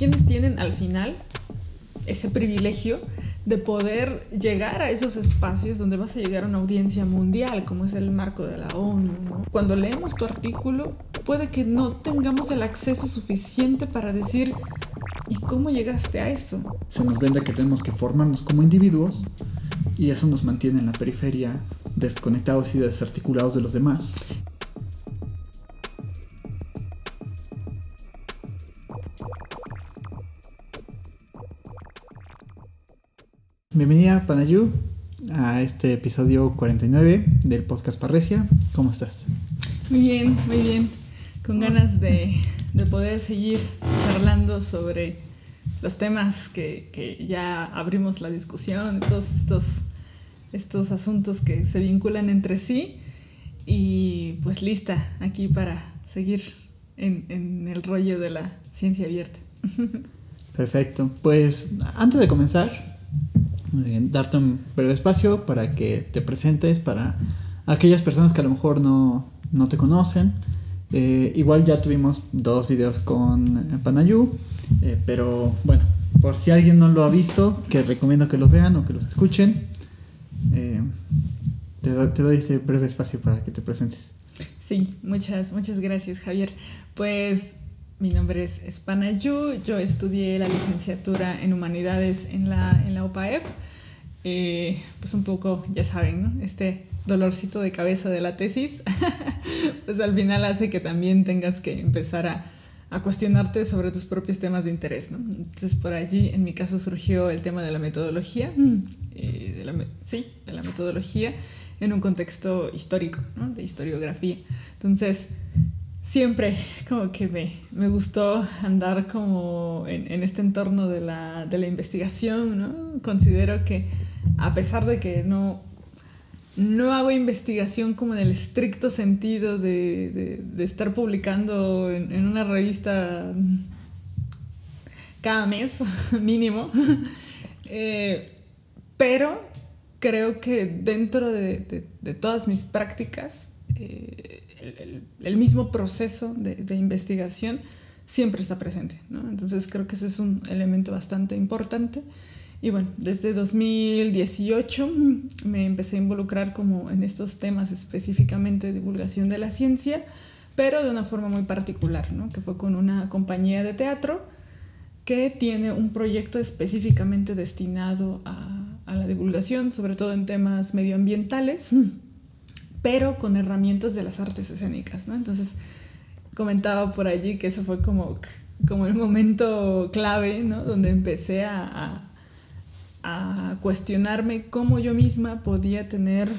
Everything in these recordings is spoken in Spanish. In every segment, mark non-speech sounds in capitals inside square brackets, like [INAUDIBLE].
quienes tienen al final ese privilegio de poder llegar a esos espacios donde vas a llegar a una audiencia mundial, como es el marco de la ONU. Cuando leemos tu artículo, puede que no tengamos el acceso suficiente para decir, ¿y cómo llegaste a eso? Se nos vende que tenemos que formarnos como individuos y eso nos mantiene en la periferia, desconectados y desarticulados de los demás. Bienvenida, Panayú, a este episodio 49 del podcast Parresia. ¿Cómo estás? Muy bien, muy bien. Con ganas de, poder seguir charlando sobre los temas que, ya abrimos la discusión, todos estos, estos asuntos que se vinculan entre sí. Y pues lista aquí para seguir en, en el rollo de la ciencia abierta. [LAUGHS] Perfecto. Pues antes de comenzar, darte un breve espacio para que te presentes para aquellas personas que a lo mejor no, te conocen. Eh, igual ya tuvimos dos videos con Panayú, eh, pero bueno, por si alguien no lo ha visto, que recomiendo que los vean o que los escuchen, eh, te, te, doy este breve espacio para que te presentes. Sí, muchas, muchas gracias Javier. Pues mi nombre es, Espanayu, yo estudié la licenciatura en Humanidades en la, en la UPAEP. Eh, pues un poco, ya saben, ¿no? Este dolorcito de cabeza de la tesis, [LAUGHS] pues al final hace que también tengas que empezar a, a, cuestionarte sobre tus propios temas de interés, ¿no? Entonces por allí, en mi caso, surgió el tema de la metodología, eh, de la, sí, de la metodología en un contexto histórico, ¿no? De historiografía. Entonces, siempre como que me, me gustó andar como en, en este entorno de la, de la, investigación, ¿no? Considero que a pesar de que no, no hago investigación como en el estricto sentido de, de, estar publicando en, en, una revista cada mes [LAUGHS] mínimo, [LAUGHS] eh, pero creo que dentro de, todas mis prácticas, eh, el, mismo proceso de, investigación siempre está presente. Entonces creo que ese es un elemento bastante importante. Y bueno, desde 2018 me empecé a involucrar como en estos temas específicamente de divulgación de la ciencia, pero de una forma muy particular, ¿no? que fue con una compañía de teatro que tiene un proyecto específicamente destinado a la divulgación, sobre todo en temas medioambientales pero con herramientas de las artes escénicas, ¿no? Entonces, comentaba por allí que eso fue como, como el momento clave, ¿no? Donde empecé a, a, cuestionarme cómo yo misma podía tener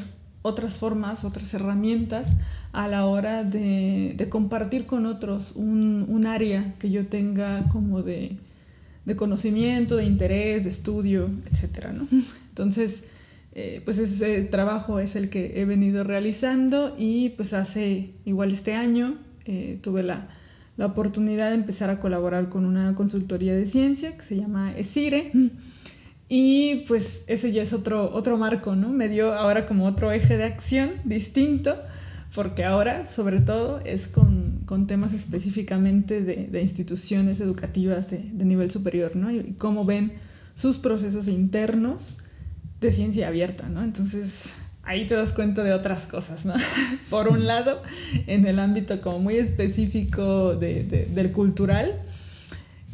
otras formas, otras herramientas a la hora de, de compartir con otros un, un, área que yo tenga como de, de conocimiento, de interés, de estudio, etcétera, ¿no? Entonces, eh, pues ese trabajo es el que he venido realizando y pues hace igual este año eh, tuve la, la, oportunidad de empezar a colaborar con una consultoría de ciencia que se llama ESIRE y pues ese ya es otro, otro marco, ¿no? Me dio ahora como otro eje de acción distinto porque ahora sobre todo es con, con temas específicamente de, de instituciones educativas de, de, nivel superior, ¿no? Y cómo ven sus procesos internos de ciencia abierta, ¿no? Entonces ahí te das cuenta de otras cosas, ¿no? [LAUGHS] Por un lado, en el ámbito como muy específico de, del cultural,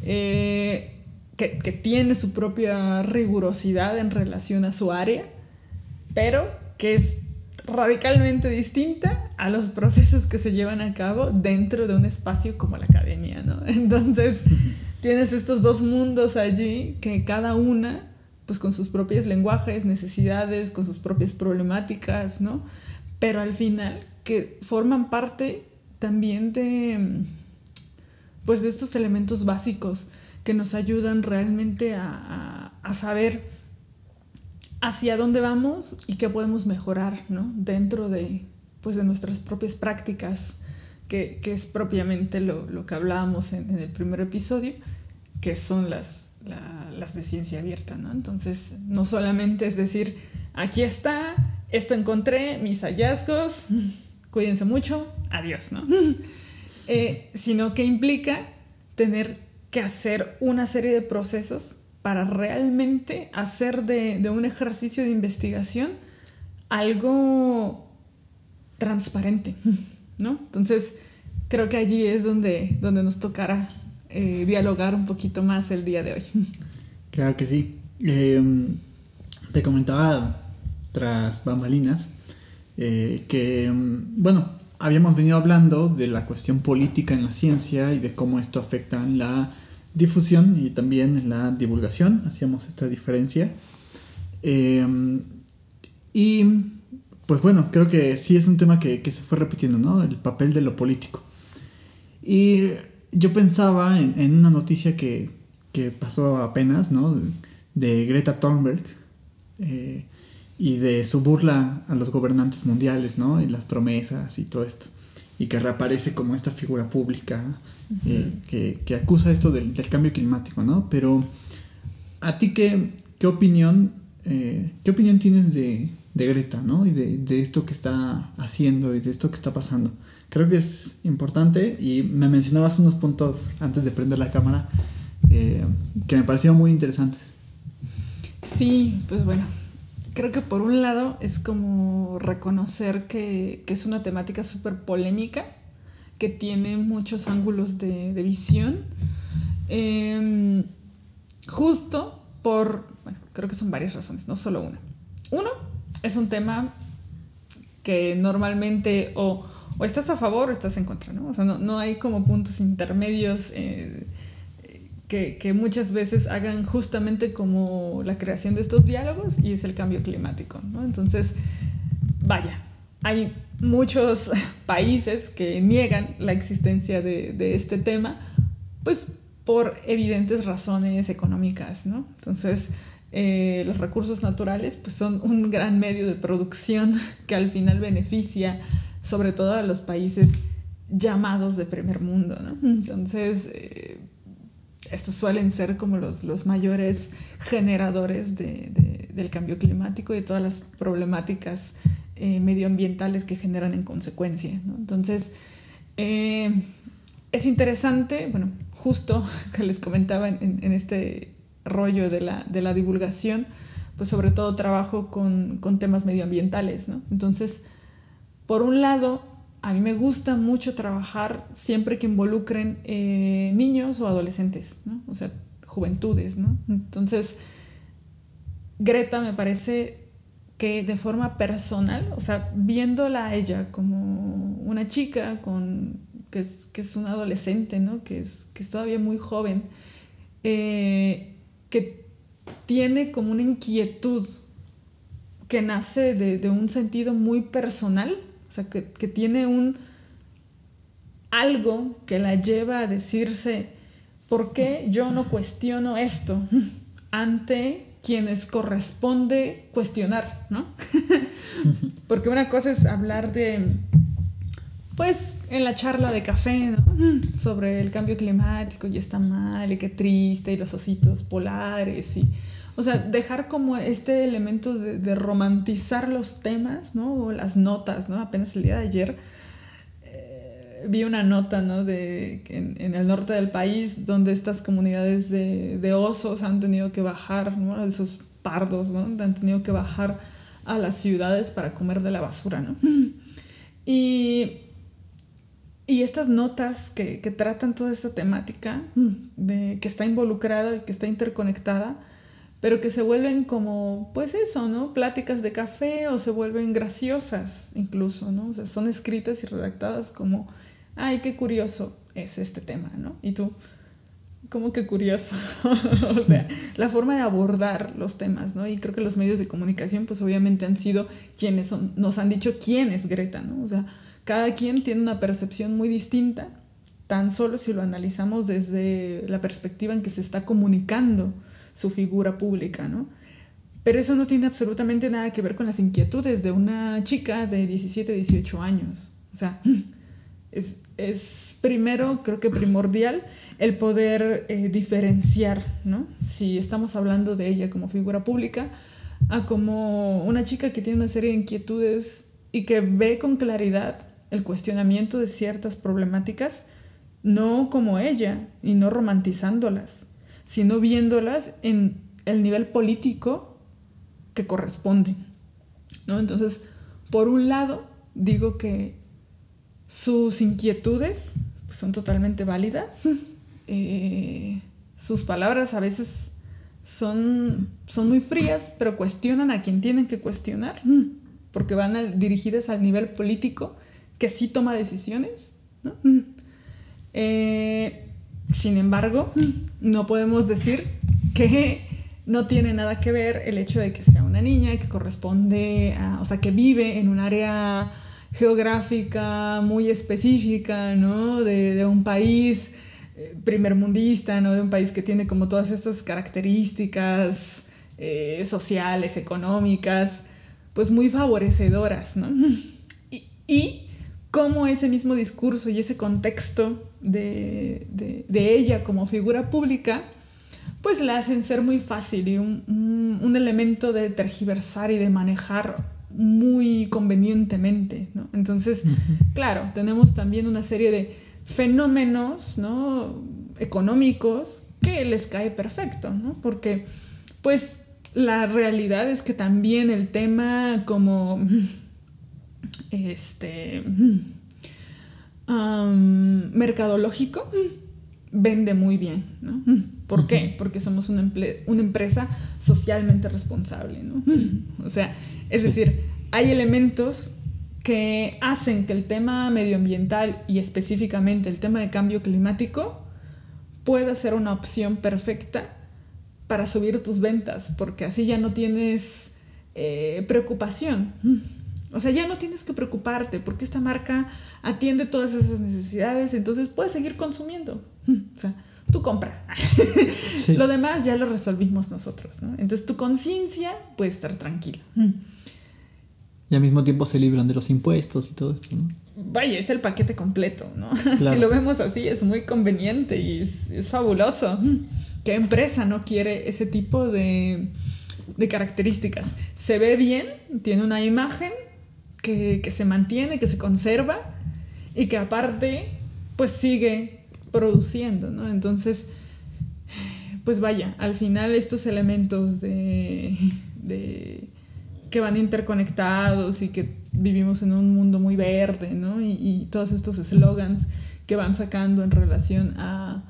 eh, que, que, tiene su propia rigurosidad en relación a su área, pero que es radicalmente distinta a los procesos que se llevan a cabo dentro de un espacio como la academia, ¿no? [LAUGHS] Entonces, tienes estos dos mundos allí que cada una pues con sus propios lenguajes, necesidades, con sus propias problemáticas, ¿no? Pero al final que forman parte también de, pues de estos elementos básicos que nos ayudan realmente a, a, saber hacia dónde vamos y qué podemos mejorar, ¿no? Dentro de, pues de nuestras propias prácticas, que, que es propiamente lo, lo que hablábamos en, en el primer episodio, que son las, las de ciencia abierta, ¿no? Entonces, no solamente es decir, aquí está, esto encontré, mis hallazgos, [LAUGHS] cuídense mucho, adiós, ¿no? [LAUGHS] Eh, sino que implica tener que que hacer una serie de procesos para realmente hacer de, de un ejercicio de investigación algo transparente, [LAUGHS] ¿no? Entonces, creo que allí es donde, donde nos tocará eh, dialogar un poquito más el día de hoy. [LAUGHS] Claro que sí. Em, te comentaba tras bambalinas eh, que, em, bueno, habíamos venido hablando de la cuestión política en la ciencia y de cómo esto afecta en la difusión y también en la divulgación. Hacíamos esta diferencia. Em, y pues bueno, creo que sí es un tema que, se fue repitiendo, ¿no? El papel de lo político. Y yo pensaba en, una noticia que, pasó apenas, ¿no? De, Greta Thunberg eh, y de su burla a los gobernantes mundiales, ¿no? Y las promesas y todo esto. Y que reaparece como esta figura pública eh, que, acusa esto del, cambio climático, ¿no? Pero, ¿a ti qué, qué opinión, eh, qué opinión tienes de, de Greta, ¿no? Y de, esto que está haciendo y de esto que está pasando. Creo que es importante y me mencionabas unos puntos antes de prender la cámara eh, que me parecieron muy interesantes. Sí, pues bueno, creo que por un lado es como reconocer que, es una temática súper polémica, que tiene muchos ángulos de, visión, em, justo por, bueno, creo que son varias razones, no solo una. Uno, es un tema que normalmente o, estás a favor o estás en contra, ¿no? O sea, no, hay como puntos intermedios eh, que, muchas veces hagan justamente como la creación de estos diálogos y es el cambio climático, ¿no? Entonces, vaya, hay muchos [LAUGHS] países que niegan la existencia de, de este tema, pues por evidentes razones económicas, ¿no? Entonces, eh, los recursos naturales pues son un gran medio de producción [LAUGHS] que al final beneficia sobre todo a los países llamados de primer mundo. Entonces, eh, estos suelen ser como los, los mayores generadores de, del cambio climático y todas las problemáticas eh, medioambientales que generan en consecuencia. Entonces, es interesante, bueno, justo [LAUGHS] que les comentaba en, este rollo de la, de la divulgación, pues sobre todo trabajo con, con, temas medioambientales, ¿no? Entonces, por un lado, a mí me gusta mucho trabajar siempre que involucren eh, niños o adolescentes. O sea, juventudes, ¿no? Entonces, Greta me parece que de forma personal, o sea, viéndola a ella como una chica con, que, es, que es una adolescente, ¿no? Que es, que es todavía muy joven, eh, que tiene como una inquietud que nace de, un sentido muy personal, o sea, que, tiene un algo que la lleva a decirse, ¿por qué yo no cuestiono esto [LAUGHS] ante quienes corresponde cuestionar, ¿no? [LAUGHS] Porque una cosa es hablar de pues en la charla de café, ¿no? [LAUGHS] Sobre el cambio climático y está mal y qué triste y los ositos polares y... O sea, dejar como este elemento de, romantizar los temas, ¿no? O las notas, ¿no? Apenas el día de ayer eh, vi una nota, ¿no? De, en, en, el norte del país donde estas comunidades de, de osos han tenido que bajar, ¿no? Esos pardos, ¿no? Han tenido que bajar a las ciudades para comer de la basura, ¿no? [LAUGHS] Y y estas notas que, tratan toda esta temática, mm. de, que está involucrada y que está interconectada, pero que se vuelven como, pues eso, ¿no? Pláticas de café o se vuelven graciosas incluso, ¿no? O sea, son escritas y redactadas como, ay, qué curioso es este tema, ¿no? Y tú, ¿cómo que curioso? [LAUGHS] o sea, la forma de abordar los temas, ¿no? Y creo que los medios de comunicación, pues obviamente han sido quienes son, nos han dicho quién es Greta, ¿no? O sea, cada quien tiene una percepción muy distinta, tan solo si lo analizamos desde la perspectiva en que se está comunicando su figura pública, ¿no? Pero eso no tiene absolutamente nada que ver con las inquietudes de una chica de 17, 18 años. O sea, [LAUGHS] es, primero, creo que primordial, el poder eh, diferenciar, ¿no? Si estamos hablando de ella como figura pública, a como una chica que tiene una serie de inquietudes y que ve con claridad el cuestionamiento de ciertas problemáticas no como ella y no romantizándolas, sino viéndolas en el nivel político que corresponde. ¿no? Entonces, por un lado, digo que sus inquietudes pues, son totalmente válidas. [LAUGHS] Eh, sus palabras a veces son, son muy frías, pero cuestionan a quien tienen que cuestionar, porque van dirigidas al nivel político que sí toma decisiones. Eh, sin embargo, no podemos decir que no tiene nada que ver el hecho de que sea una niña que corresponde o sea, que vive en un área geográfica muy específica, ¿no? De, un país eh, primermundista, ¿no? De un país que tiene como todas estas características eh, sociales, económicas, pues muy favorecedoras, ¿no? Y, y cómo ese mismo discurso y ese contexto de, ella como figura pública, pues la hacen ser muy fácil y un, un elemento de tergiversar y de manejar muy convenientemente, ¿no? Entonces, claro, tenemos también una serie de fenómenos, ¿no? Económicos que les cae perfecto, ¿no? Porque, pues, la realidad es que también el tema como, [LAUGHS] este, mercadológico vende muy bien, ¿no? ¿Por qué? Porque somos una, una empresa socialmente responsable, ¿no? O sea, es decir, hay elementos que hacen que el tema medioambiental y específicamente el tema de cambio climático pueda ser una opción perfecta para subir tus ventas, porque así ya no tienes eh, preocupación. O sea, ya no tienes que preocuparte porque esta marca atiende todas esas necesidades, entonces puedes seguir consumiendo. [LAUGHS] O sea, tú compra. [LAUGHS] lo demás ya lo resolvimos nosotros, ¿no? Entonces tu conciencia puede estar tranquila y al mismo tiempo se libran de los impuestos y todo esto, ¿no? Vaya, es el paquete completo, ¿no? [LAUGHS] Si lo vemos así, es muy conveniente y es, fabuloso. ¿Qué empresa no quiere ese tipo de, de, características? Se ve bien, tiene una imagen que, se mantiene, que se conserva y que aparte, pues sigue produciendo, ¿no? Entonces, pues vaya, al final estos elementos de, de que van interconectados y que vivimos en un mundo muy verde, ¿no? Y, todos estos eslogans que van sacando en relación a,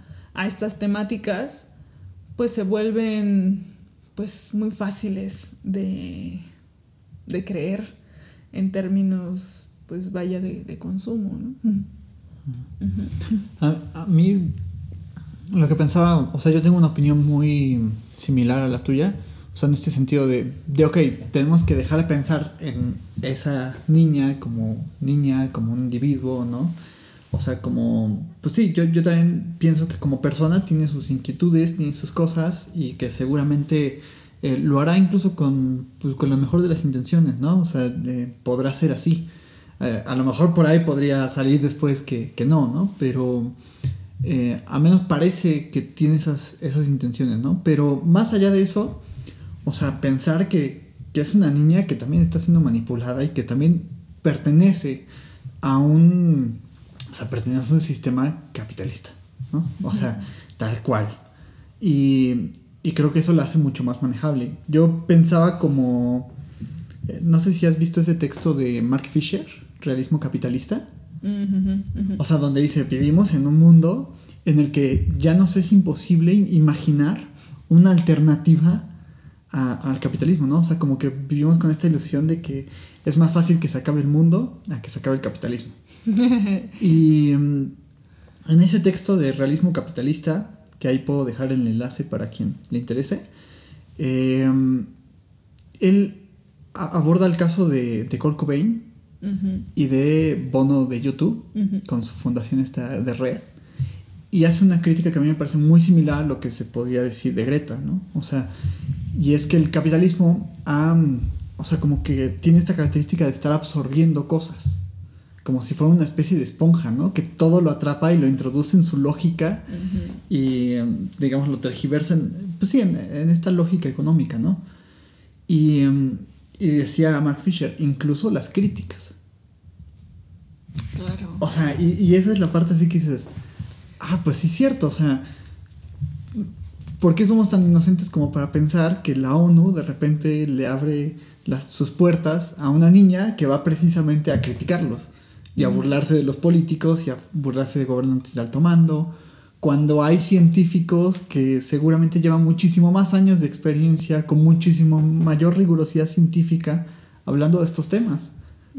estas temáticas, pues se vuelven pues muy fáciles de, creer en términos, pues vaya, de, consumo, ¿no? a, mí, lo que pensaba, o sea, yo tengo una opinión muy similar a la tuya, o sea, en este sentido de, de, ok, tenemos que dejar de pensar en esa niña como niña, como un individuo, ¿no? O sea, como, pues sí, yo, yo también pienso que como persona tiene sus inquietudes, tiene sus cosas y que seguramente eh, lo hará incluso con, pues, con la mejor de las intenciones, ¿no? O sea, eh, podrá ser así. Eh, a lo mejor por ahí podría salir después que, que no, ¿no? Pero a menos parece que tiene esas, esas intenciones, ¿no? Pero más allá de eso, o sea, pensar que, es una niña que también está siendo manipulada y que también pertenece a un. O sea, pertenece a un sistema capitalista, ¿no? O sea, tal cual. Y, creo que eso lo hace mucho más manejable. Yo pensaba como. Eh, no sé si has visto ese texto de Mark Fisher, Realismo Capitalista. O sea, donde dice: vivimos en un mundo en el que ya nos es imposible imaginar una alternativa al capitalismo, ¿no? O sea, como que vivimos con esta ilusión de que es más fácil que se acabe el mundo a que se acabe el capitalismo. [LAUGHS] y mm, en ese texto de realismo capitalista, que ahí puedo dejar el enlace para quien le interese, eh, él aborda el caso de, de Kurt Cobain y de Bono de YouTube, con su fundación esta de red, y hace una crítica que a mí me parece muy similar a lo que se podría decir de Greta, ¿no? O sea, y es que el capitalismo o sea, como que tiene esta característica de estar absorbiendo cosas. Como si fuera una especie de esponja, ¿no? Que todo lo atrapa y lo introduce en su lógica y, em, digamos, lo tergiversa en, pues sí, en, esta lógica económica, ¿no? Y, em, y decía Mark Fisher, incluso las críticas. Claro. O sea, y, y esa es la parte así que dices, ah, pues sí, cierto, o sea, ¿por qué somos tan inocentes como para pensar que la ONU de repente le abre sus puertas a una niña que va precisamente a criticarlos y a burlarse de los políticos y a burlarse de gobernantes de alto mando? Cuando hay científicos que seguramente llevan muchísimo más años de experiencia, con muchísimo mayor rigurosidad científica, hablando de estos temas.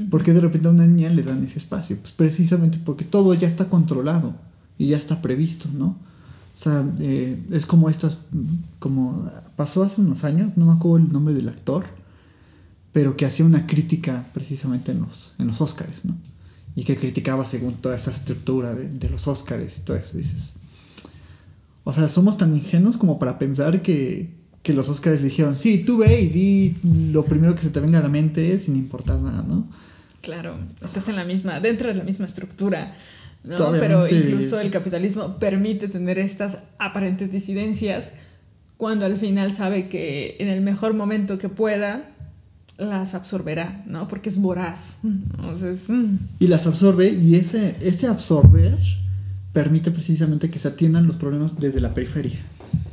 ¿Por qué de repente a una niña le dan ese espacio? Pues precisamente porque todo ya está controlado y ya está previsto, ¿no? O sea, eh, es como estas, como pasó hace unos años, no me acuerdo el nombre del actor, pero que hacía una crítica precisamente en los, en los Oscars, ¿no? Y que criticaba según toda esa estructura de, de los Oscars y todo eso, dices. O sea, somos tan ingenuos como para pensar que, que los Oscars le dijeron, sí, tú ve y di lo primero que se te venga a la mente sin importar nada, ¿no? Claro, estás en la misma, dentro de la misma estructura, ¿no? Pero incluso el capitalismo permite tener estas aparentes disidencias cuando al final sabe que en el mejor momento que pueda las absorberá, ¿no? Porque es voraz. Entonces, mm. Y las absorbe y ese, ese absorber permite precisamente que se atiendan los problemas desde la periferia.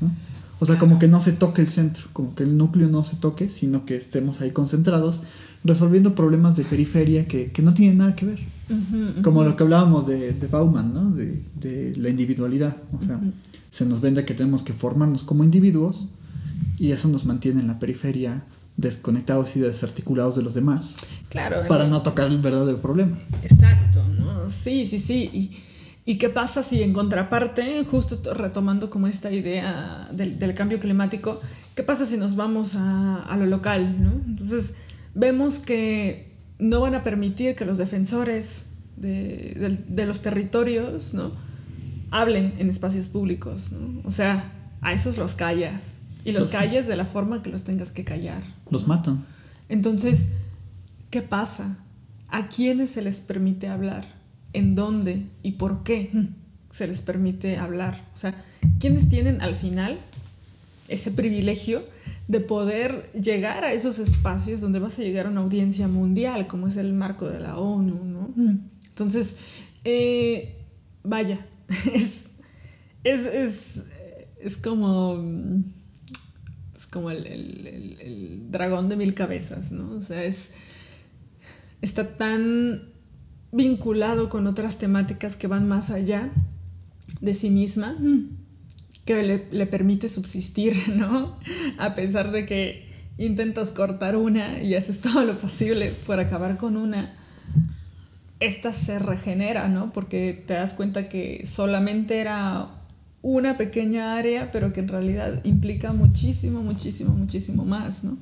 ¿no? O sea, como que no se toque el centro, como que el núcleo no se toque, sino que estemos ahí concentrados resolviendo problemas de periferia que, no tienen nada que ver. Como lo que hablábamos de, de Bauman, ¿no? De, la individualidad. O sea, se nos vende que tenemos que formarnos como individuos y eso nos mantiene en la periferia desconectados y desarticulados de los demás. Claro. Para no tocar el verdadero problema. Exacto, ¿no? Sí, sí, sí. Y, ¿Y qué pasa si en contraparte, justo retomando como esta idea del, cambio climático, qué pasa si nos vamos a, lo local? ¿no? Entonces vemos que no van a permitir que los defensores de, los territorios ¿no? hablen en espacios públicos. ¿no? O sea, a esos los callas. Y los, los calles de la forma que los tengas que callar. Los matan. Entonces, ¿qué pasa? ¿A quiénes se les permite hablar? en dónde y por qué se les permite hablar. O sea, ¿quiénes tienen al final ese privilegio de poder llegar a esos espacios donde vas a llegar a una audiencia mundial, como es el marco de la ONU, ¿no? Entonces, eh, vaya, [LAUGHS] es, es, como, como el, el, dragón de mil cabezas, ¿no? O sea, es, está tan vinculado con otras temáticas que van más allá de sí misma, que le, permite subsistir, [LAUGHS] ¿no? A pesar de que intentas cortar una y haces todo lo posible por acabar con una, esta se regenera, ¿no? Porque te das cuenta que solamente era una pequeña área, pero que en realidad implica muchísimo, muchísimo, muchísimo más, ¿no?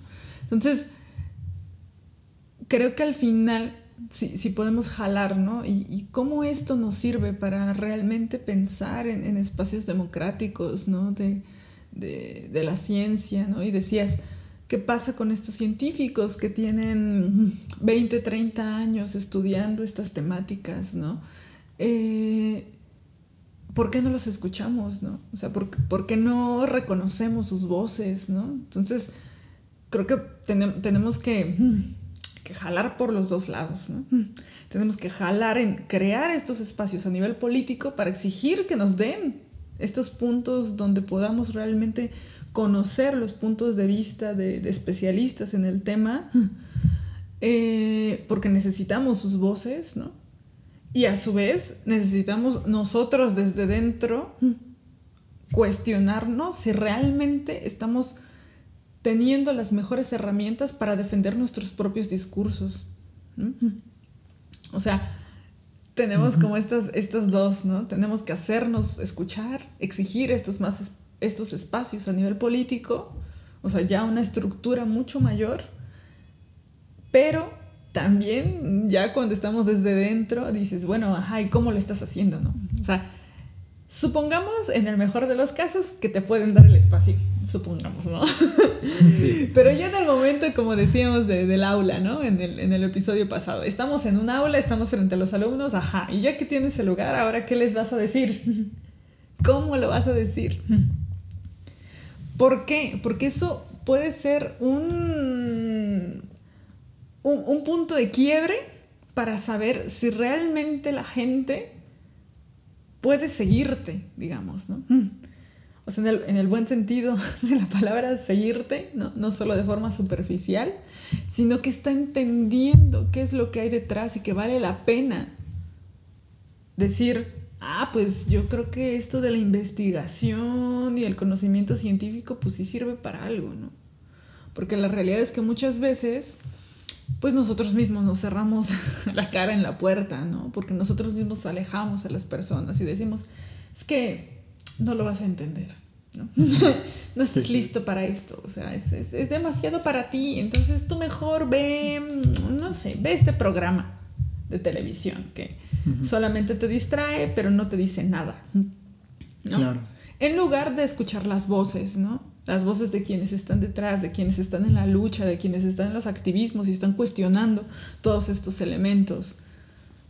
Entonces, creo que al final si, podemos jalar, ¿no? Y, cómo esto nos sirve para realmente pensar en, espacios democráticos, ¿no? De, la ciencia, ¿no? Y decías, ¿qué pasa con estos científicos que tienen 20, 30 años estudiando estas temáticas, ¿no? Eh, ¿Por qué no los escuchamos, ¿no? O sea, ¿por, ¿por, qué no reconocemos sus voces, ¿no? Entonces, creo que tenemos que que jalar por los dos lados. Tenemos que jalar en crear estos espacios a nivel político para exigir que nos den estos puntos donde podamos realmente conocer los puntos de vista de, especialistas en el tema, eh, porque necesitamos sus voces, ¿no? Y a su vez necesitamos nosotros desde dentro cuestionarnos si realmente estamos teniendo las mejores herramientas para defender nuestros propios discursos. O sea, tenemos como estas, estas dos, ¿no? Tenemos que hacernos escuchar, exigir estos, más, estos espacios a nivel político, o sea, ya una estructura mucho mayor, pero también ya cuando estamos desde dentro dices, bueno, ajá, ¿y cómo lo estás haciendo, no? O sea, Supongamos, en el mejor de los casos, que te pueden dar el espacio. Supongamos, ¿no? Sí. Pero ya en el momento, como decíamos, del aula, ¿no? En el, en el episodio pasado. Estamos en un aula, estamos frente a los alumnos, ajá. Y ya que tienes el lugar, ahora, ¿qué les vas a decir? [LAUGHS] ¿Cómo lo vas a decir? ¿Por qué? Porque eso puede ser un, un, un punto de quiebre para saber si realmente la gente puede seguirte, digamos, ¿no? O sea, en el, buen sentido [LAUGHS] de la palabra seguirte, ¿no? no solo de forma superficial, sino que está entendiendo qué es lo que hay detrás y que vale la pena decir, ah, pues yo creo que esto de la investigación y el conocimiento científico, pues sí sirve para algo, ¿no? Porque la realidad es que muchas veces, pues nosotros mismos nos cerramos [LAUGHS] la cara en la puerta, ¿no? Porque nosotros mismos alejamos a las personas y decimos, es que no lo vas a entender. No, [LAUGHS] no estás listo para esto, o sea, es, es, demasiado para ti, entonces tú mejor ve, no sé, ve este programa de televisión que solamente te distrae, pero no te dice nada. ¿no? Claro. En lugar de escuchar las voces, ¿no? Las voces de quienes están detrás, de quienes están en la lucha, de quienes están en los activismos y están cuestionando todos estos elementos,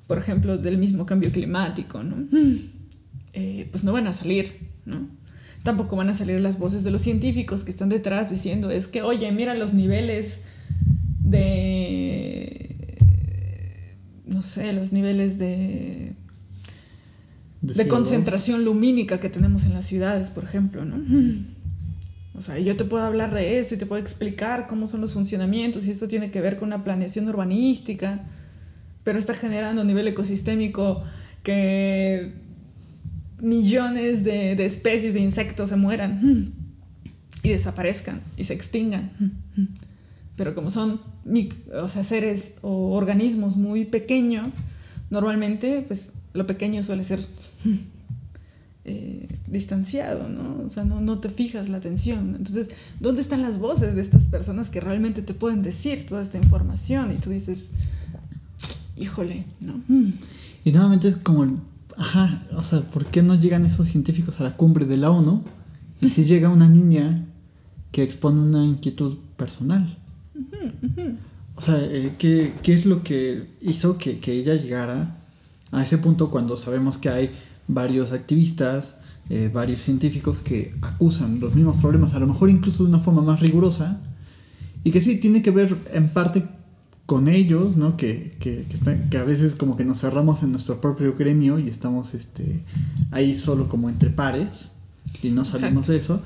por ejemplo, del mismo cambio climático, ¿no? Eh, pues no van a salir, ¿no? Tampoco van a salir las voces de los científicos que están detrás diciendo, es que, oye, mira los niveles de, no sé, los niveles de, de, concentración lumínica que tenemos en las ciudades, por ejemplo, ¿no? O sea, yo te puedo hablar de eso y te puedo explicar cómo son los funcionamientos y esto tiene que ver con una planeación urbanística, pero está generando un nivel ecosistémico que millones de, especies de insectos se mueran y desaparezcan y se extingan. Pero como son o sea, seres o organismos muy pequeños, normalmente pues lo pequeño suele ser eh, distanciado, ¿no? O sea, no, no te fijas la atención. Entonces, ¿dónde están las voces de estas personas que realmente te pueden decir toda esta información? Y tú dices, híjole, ¿no? Y nuevamente es como Ajá, o sea, ¿por qué no llegan esos científicos a la cumbre de la ONU? Y si llega una niña que expone una inquietud personal. O sea, eh, ¿qué, es lo que hizo que, ella llegara a ese punto cuando sabemos que hay varios activistas, eh, varios científicos que acusan los mismos problemas, a lo mejor incluso de una forma más rigurosa, y que sí tiene que ver en parte con ellos, ¿no? Que, que, que, a veces como que nos cerramos en nuestro propio gremio y estamos este, ahí solo como entre pares y no salimos de eso.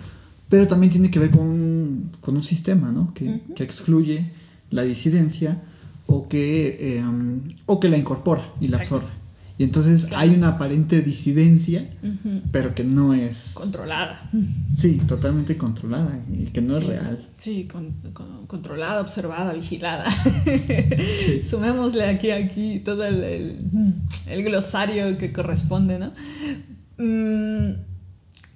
Pero también tiene que ver con, con un sistema, ¿no? Que, que, excluye la disidencia o que, em, o que la incorpora y la absorbe. Y entonces hay una aparente disidencia, pero que no es... Controlada. Sí, totalmente controlada y que no es real. Sí, controlada, observada, vigilada. [LAUGHS] Sumémosle aquí, aquí todo el, el, glosario que corresponde, ¿no? Mm,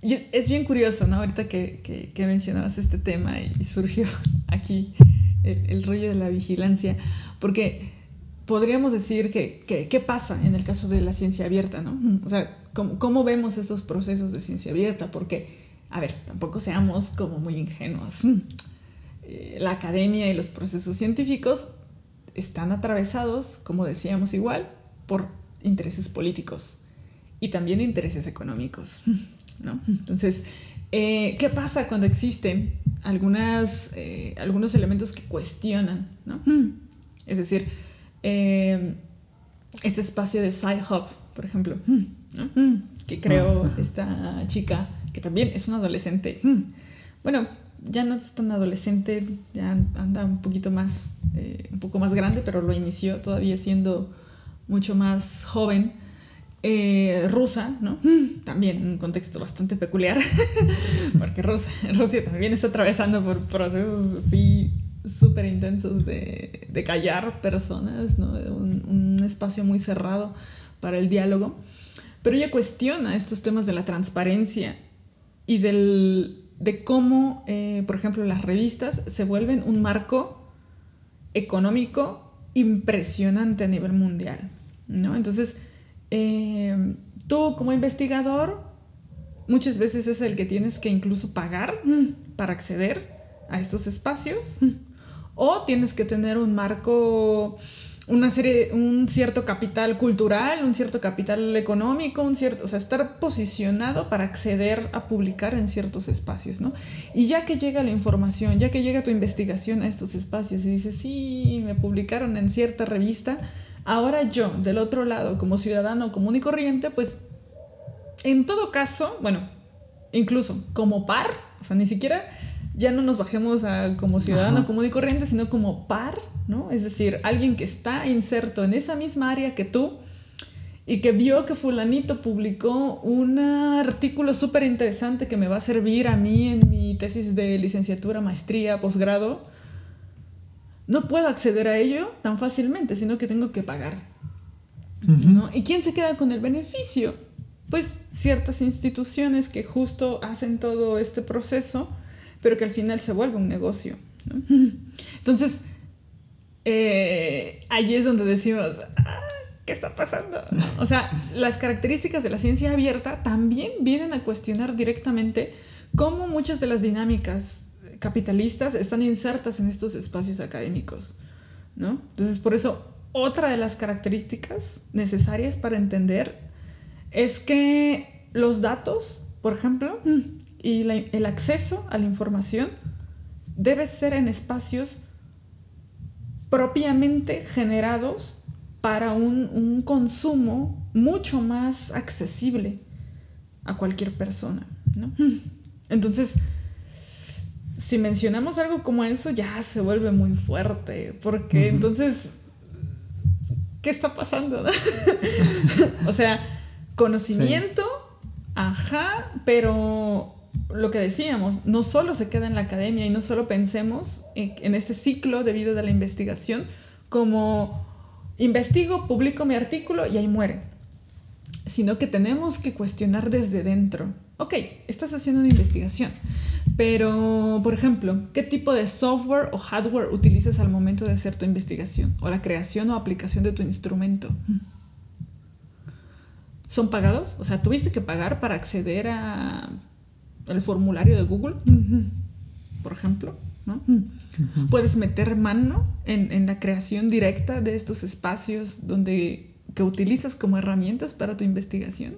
y es bien curioso, ¿no? Ahorita que, que, mencionabas este tema y, surgió [LAUGHS] aquí el, el rollo de la vigilancia, porque podríamos decir que, qué pasa en el caso de la ciencia abierta, ¿no? O sea, ¿cómo, vemos esos procesos de ciencia abierta? Porque, a ver, tampoco seamos como muy ingenuos. Eh, la academia y los procesos científicos están atravesados, como decíamos igual, por intereses políticos y también intereses económicos, ¿no? Entonces, eh, ¿qué pasa cuando existen eh, algunos elementos que cuestionan, ¿no? Es decir, eh, este espacio de Side Hub, por ejemplo, que creó esta chica, que también es una adolescente. Bueno, ya no es tan adolescente, ya anda un poquito más, eh, un poco más grande, pero lo inició todavía siendo mucho más joven. Eh, rusa, ¿no? También un contexto bastante peculiar, [LAUGHS] porque Rusia, Rusia también está atravesando por procesos así súper intensos de, de, callar personas, ¿no? Un, un, espacio muy cerrado para el diálogo. Pero ella cuestiona estos temas de la transparencia y del, de cómo, eh, por ejemplo, las revistas se vuelven un marco económico impresionante a nivel mundial. ¿no? Entonces, eh, tú como investigador, muchas veces es el que tienes que incluso pagar para acceder a estos espacios o tienes que tener un marco, una serie, un cierto capital cultural, un cierto capital económico, un cierto, o sea, estar posicionado para acceder a publicar en ciertos espacios, ¿no? Y ya que llega la información, ya que llega tu investigación a estos espacios y dices, sí, me publicaron en cierta revista, ahora yo, del otro lado, como ciudadano común y corriente, pues en todo caso, bueno, incluso como par, o sea, ni siquiera ya no nos bajemos a como ciudadano común y corriente, sino como par, ¿no? Es decir, alguien que está inserto en esa misma área que tú y que vio que fulanito publicó un artículo súper interesante que me va a servir a mí en mi tesis de licenciatura, maestría, posgrado, no puedo acceder a ello tan fácilmente, sino que tengo que pagar. ¿no? ¿Y quién se queda con el beneficio? Pues ciertas instituciones que justo hacen todo este proceso pero que al final se vuelve un negocio. [LAUGHS] Entonces, eh, allí es donde decimos, ah, ¿qué está pasando? O sea, las características de la ciencia abierta también vienen a cuestionar directamente cómo muchas de las dinámicas capitalistas están insertas en estos espacios académicos. ¿no? Entonces, por eso, otra de las características necesarias para entender es que los datos, por ejemplo, y el acceso a la información debe ser en espacios propiamente generados para un, consumo mucho más accesible a cualquier persona. [LAUGHS] Entonces, si mencionamos algo como eso, ya se vuelve muy fuerte, porque entonces, ¿qué está pasando? [LAUGHS] o sea, conocimiento, ajá, pero lo que decíamos, no solo se queda en la academia y no solo pensemos en, este ciclo de vida de la investigación como investigo, publico mi artículo y ahí muere, sino que tenemos que cuestionar desde dentro. Ok, estás haciendo una investigación, pero, por ejemplo, ¿qué tipo de software o hardware utilizas al momento de hacer tu investigación o la creación o aplicación de tu instrumento? ¿Son pagados? O sea, ¿tuviste que pagar para acceder a el formulario de Google, por ejemplo. ¿no? Puedes meter mano en, la creación directa de estos espacios donde, que utilizas como herramientas para tu investigación.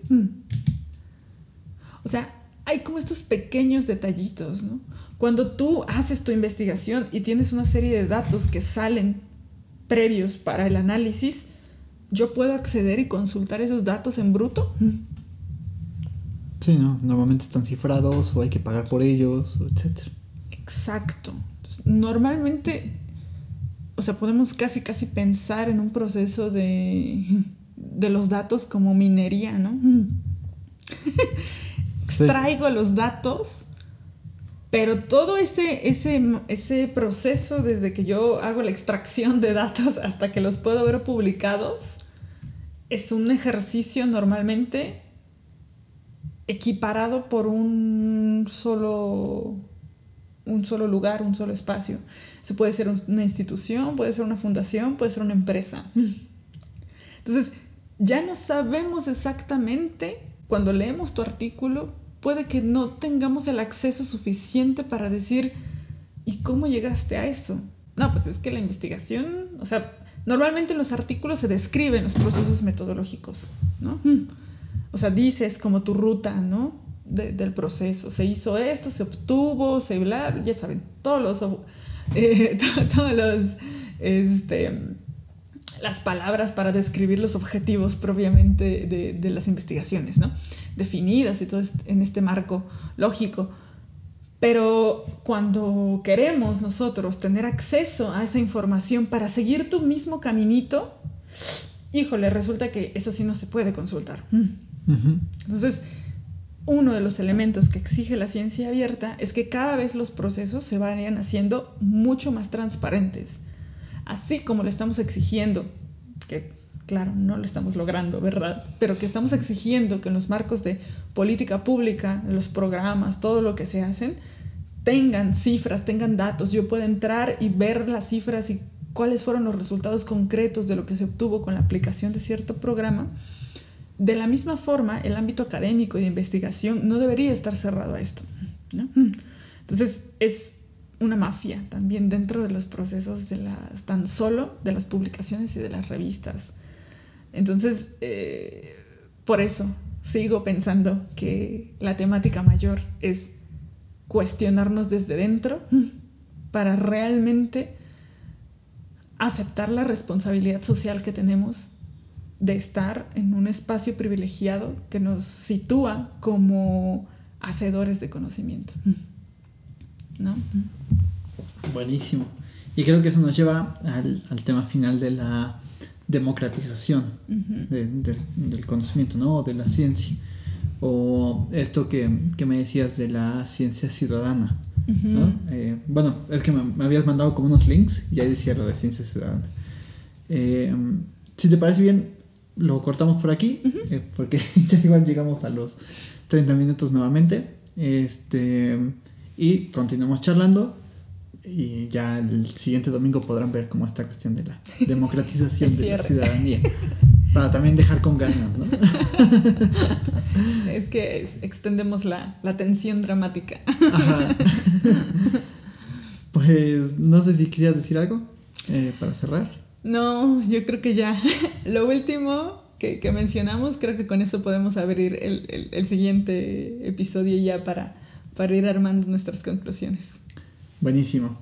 O sea, hay como estos pequeños detallitos, ¿no? Cuando tú haces tu investigación y tienes una serie de datos que salen previos para el análisis, yo puedo acceder y consultar esos datos en bruto. Sí, ¿no? Normalmente están cifrados o hay que pagar por ellos, etc. Exacto. normalmente, o sea, podemos casi, casi pensar en un proceso de, de los datos como minería, ¿no? [LAUGHS] Extraigo los datos, pero todo ese, ese, ese proceso desde que yo hago la extracción de datos hasta que los puedo ver publicados, es un ejercicio normalmente equiparado por un solo, un solo lugar, un solo espacio. Se puede ser una institución, puede ser una fundación, puede ser una empresa. Entonces, ya no sabemos exactamente, cuando leemos tu artículo, puede que no tengamos el acceso suficiente para decir, ¿y cómo llegaste a eso? No, pues es que la investigación, o sea, normalmente en los artículos se describen los procesos metodológicos, ¿no? O sea, dices como tu ruta, ¿no? del proceso. Se hizo esto, se obtuvo, se bla, ya saben, todos los, eh, [LAUGHS] todos los, este, las palabras para describir los objetivos propiamente de, las investigaciones, ¿no? Definidas y todo en este marco lógico. Pero cuando queremos nosotros tener acceso a esa información para seguir tu mismo caminito, híjole, resulta que eso sí no se puede consultar. Entonces, uno de los elementos que exige la ciencia abierta es que cada vez los procesos se vayan haciendo mucho más transparentes. Así como lo estamos exigiendo, que claro, no lo estamos logrando, ¿verdad? Pero que estamos exigiendo que en los marcos de política pública, los programas, todo lo que se hacen, tengan cifras, tengan datos. Yo puedo entrar y ver las cifras y cuáles fueron los resultados concretos de lo que se obtuvo con la aplicación de cierto programa de la misma forma, el ámbito académico y de investigación no debería estar cerrado a esto. Entonces, es una mafia también dentro de los procesos de las, tan solo de las publicaciones y de las revistas. Entonces, eh, por eso sigo pensando que la temática mayor es cuestionarnos desde dentro para realmente aceptar la responsabilidad social que tenemos de estar en un espacio privilegiado que nos sitúa como hacedores de conocimiento. ¿No? Buenísimo. Y creo que eso nos lleva al, tema final de la democratización del conocimiento, ¿no? O de la ciencia. O esto que, me decías de la ciencia ciudadana. Eh, bueno, es que me, habías mandado como unos links y ahí decía lo de ciencia ciudadana. Eh, si te parece bien, lo cortamos por aquí, eh, porque [LAUGHS] ya igual llegamos a los 30 minutos nuevamente. Este, y continuamos charlando. Y ya el siguiente domingo podrán ver cómo esta cuestión de la [LAUGHS] democratización de la ciudadanía. [LAUGHS] Para también dejar con ganas, ¿no? es que extendemos la, la tensión dramática. Pues no sé si quisieras decir algo eh, para cerrar. No, yo creo que ya. [LAUGHS] Lo último que, mencionamos, creo que con eso podemos abrir el, siguiente episodio ya para, para ir armando nuestras conclusiones. Buenísimo.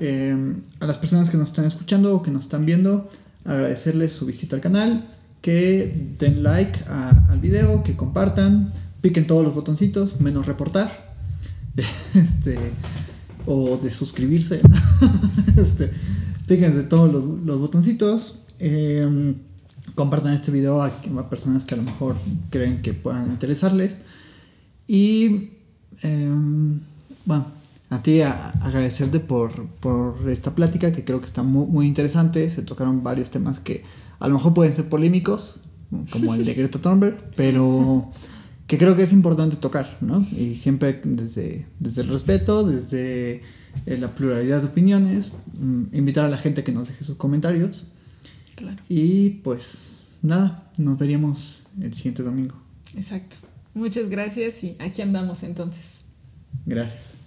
Em, a las personas que nos están escuchando o que nos están viendo, agradecerles su visita al canal, que den like al video, que compartan, piquen todos los botoncitos, menos reportar, [LAUGHS] este, o de suscribirse, [LAUGHS] este, de todos los, botoncitos, em, compartan este video a, personas que a lo mejor creen que puedan interesarles y em, bueno, a ti agradecerte por, por, esta plática que creo que está muy, muy interesante, se tocaron varios temas que a lo mejor pueden ser polémicos, como el decreto [LAUGHS] Thunberg, pero que creo que es importante tocar, ¿no? Y siempre desde, desde el respeto, desde eh, la pluralidad de opiniones, mm, invitar a la gente que nos deje sus comentarios. Claro. Y pues nada, nos veríamos el siguiente domingo. Exacto. Muchas gracias y aquí andamos entonces. Gracias.